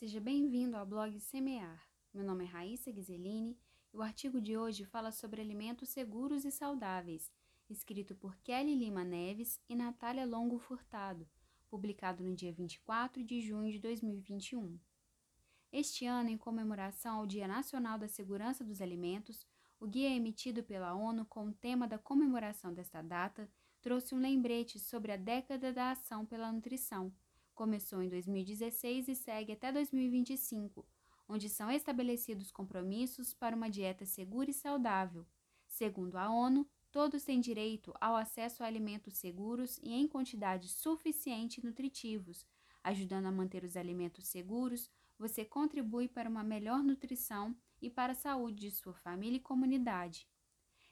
Seja bem-vindo ao blog Semear. Meu nome é Raíssa Ghiseline e o artigo de hoje fala sobre alimentos seguros e saudáveis, escrito por Kelly Lima Neves e Natália Longo Furtado, publicado no dia 24 de junho de 2021. Este ano, em comemoração ao Dia Nacional da Segurança dos Alimentos, o guia emitido pela ONU com o tema da comemoração desta data trouxe um lembrete sobre a década da ação pela nutrição. Começou em 2016 e segue até 2025, onde são estabelecidos compromissos para uma dieta segura e saudável. Segundo a ONU, todos têm direito ao acesso a alimentos seguros e em quantidade suficiente nutritivos. Ajudando a manter os alimentos seguros, você contribui para uma melhor nutrição e para a saúde de sua família e comunidade.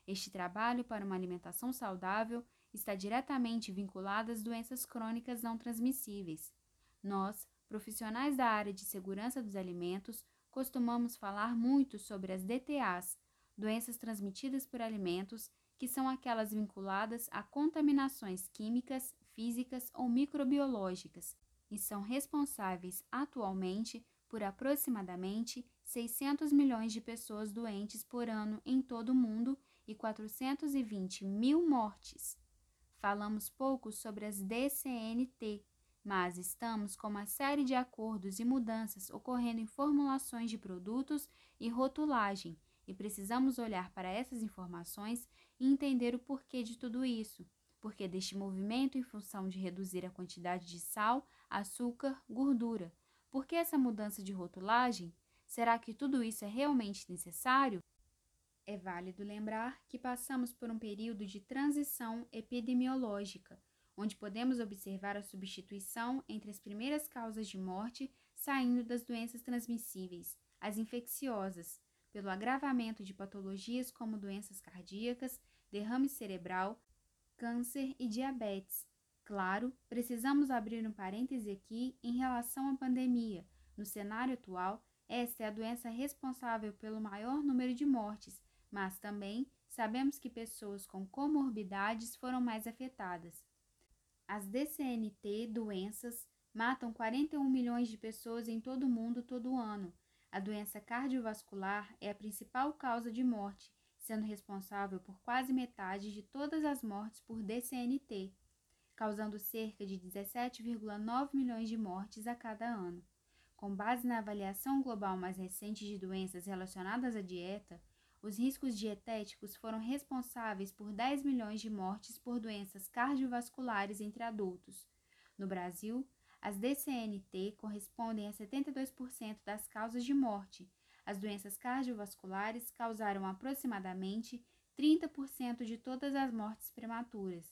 Este trabalho para uma alimentação saudável está diretamente vinculado às doenças crônicas não transmissíveis. Nós, profissionais da área de segurança dos alimentos, costumamos falar muito sobre as DTAs, doenças transmitidas por alimentos, que são aquelas vinculadas a contaminações químicas, físicas ou microbiológicas, e são responsáveis atualmente por aproximadamente 600 milhões de pessoas doentes por ano em todo o mundo e 420 mil mortes. Falamos pouco sobre as DCNT, mas estamos com uma série de acordos e mudanças ocorrendo em formulações de produtos e rotulagem, e precisamos olhar para essas informações e entender o porquê de tudo isso. Porquê deste movimento em função de reduzir a quantidade de sal, açúcar, gordura? Por que essa mudança de rotulagem? Será que tudo isso é realmente necessário? É válido lembrar que passamos por um período de transição epidemiológica, onde podemos observar a substituição entre as primeiras causas de morte saindo das doenças transmissíveis, as infecciosas, pelo agravamento de patologias como doenças cardíacas, derrame cerebral, câncer e diabetes. Claro, precisamos abrir um parêntese aqui em relação à pandemia. No cenário atual, esta é a doença responsável pelo maior número de mortes mas também sabemos que pessoas com comorbidades foram mais afetadas. As DCNT doenças matam 41 milhões de pessoas em todo o mundo todo ano. A doença cardiovascular é a principal causa de morte, sendo responsável por quase metade de todas as mortes por DCNT, causando cerca de 17,9 milhões de mortes a cada ano. Com base na avaliação global mais recente de doenças relacionadas à dieta, os riscos dietéticos foram responsáveis por 10 milhões de mortes por doenças cardiovasculares entre adultos. No Brasil, as DCNT correspondem a 72% das causas de morte. As doenças cardiovasculares causaram aproximadamente 30% de todas as mortes prematuras.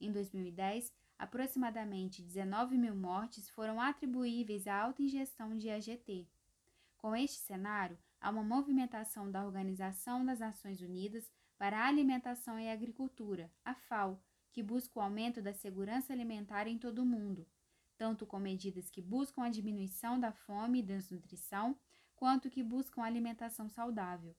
Em 2010, aproximadamente 19 mil mortes foram atribuíveis à alta ingestão de AGT. Com este cenário, há uma movimentação da Organização das Nações Unidas para a Alimentação e Agricultura, a FAO, que busca o aumento da segurança alimentar em todo o mundo, tanto com medidas que buscam a diminuição da fome e desnutrição, quanto que buscam alimentação saudável.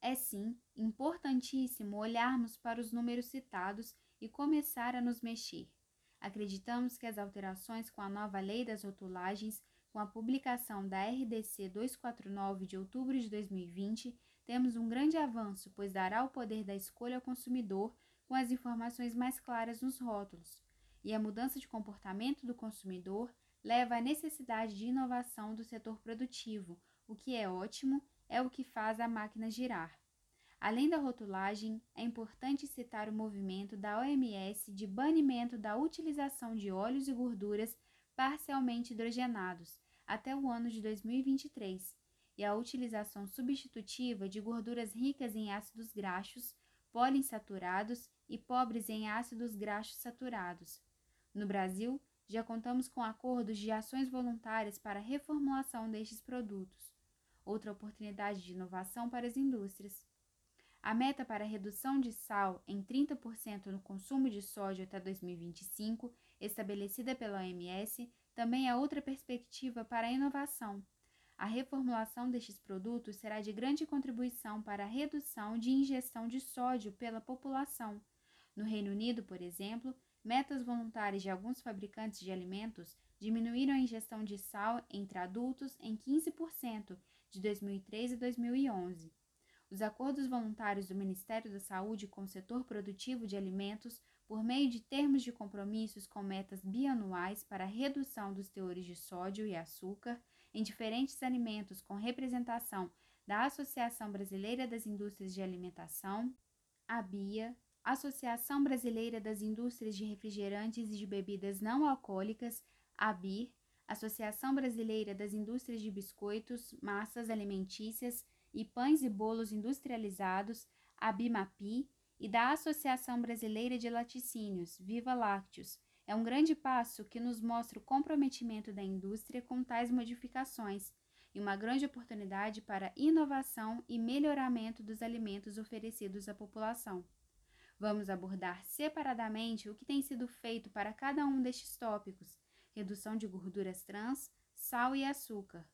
É sim importantíssimo olharmos para os números citados e começar a nos mexer. Acreditamos que as alterações com a nova lei das rotulagens com a publicação da RDC 249 de outubro de 2020, temos um grande avanço, pois dará o poder da escolha ao consumidor com as informações mais claras nos rótulos. E a mudança de comportamento do consumidor leva à necessidade de inovação do setor produtivo, o que é ótimo, é o que faz a máquina girar. Além da rotulagem, é importante citar o movimento da OMS de banimento da utilização de óleos e gorduras parcialmente hidrogenados até o ano de 2023 e a utilização substitutiva de gorduras ricas em ácidos graxos, poliinsaturados e pobres em ácidos graxos saturados. No Brasil, já contamos com acordos de ações voluntárias para a reformulação destes produtos. Outra oportunidade de inovação para as indústrias. A meta para a redução de sal em 30% no consumo de sódio até 2025, estabelecida pela OMS, também é outra perspectiva para a inovação. A reformulação destes produtos será de grande contribuição para a redução de ingestão de sódio pela população. No Reino Unido, por exemplo, metas voluntárias de alguns fabricantes de alimentos diminuíram a ingestão de sal entre adultos em 15% de 2003 e 2011. Os acordos voluntários do Ministério da Saúde com o setor produtivo de alimentos, por meio de termos de compromissos com metas bianuais para a redução dos teores de sódio e açúcar em diferentes alimentos com representação da Associação Brasileira das Indústrias de Alimentação, a BIA, Associação Brasileira das Indústrias de Refrigerantes e de Bebidas Não Alcoólicas, ABIR, Associação Brasileira das Indústrias de Biscoitos, Massas Alimentícias e Pães e Bolos Industrializados, ABIMAPI, e da Associação Brasileira de Laticínios, Viva Lácteos. É um grande passo que nos mostra o comprometimento da indústria com tais modificações e uma grande oportunidade para inovação e melhoramento dos alimentos oferecidos à população. Vamos abordar separadamente o que tem sido feito para cada um destes tópicos: redução de gorduras trans, sal e açúcar.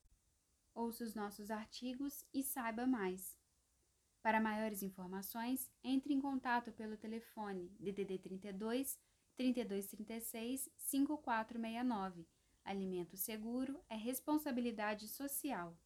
Ouça os nossos artigos e saiba mais. Para maiores informações, entre em contato pelo telefone DDD 32 3236 5469. Alimento seguro é responsabilidade social.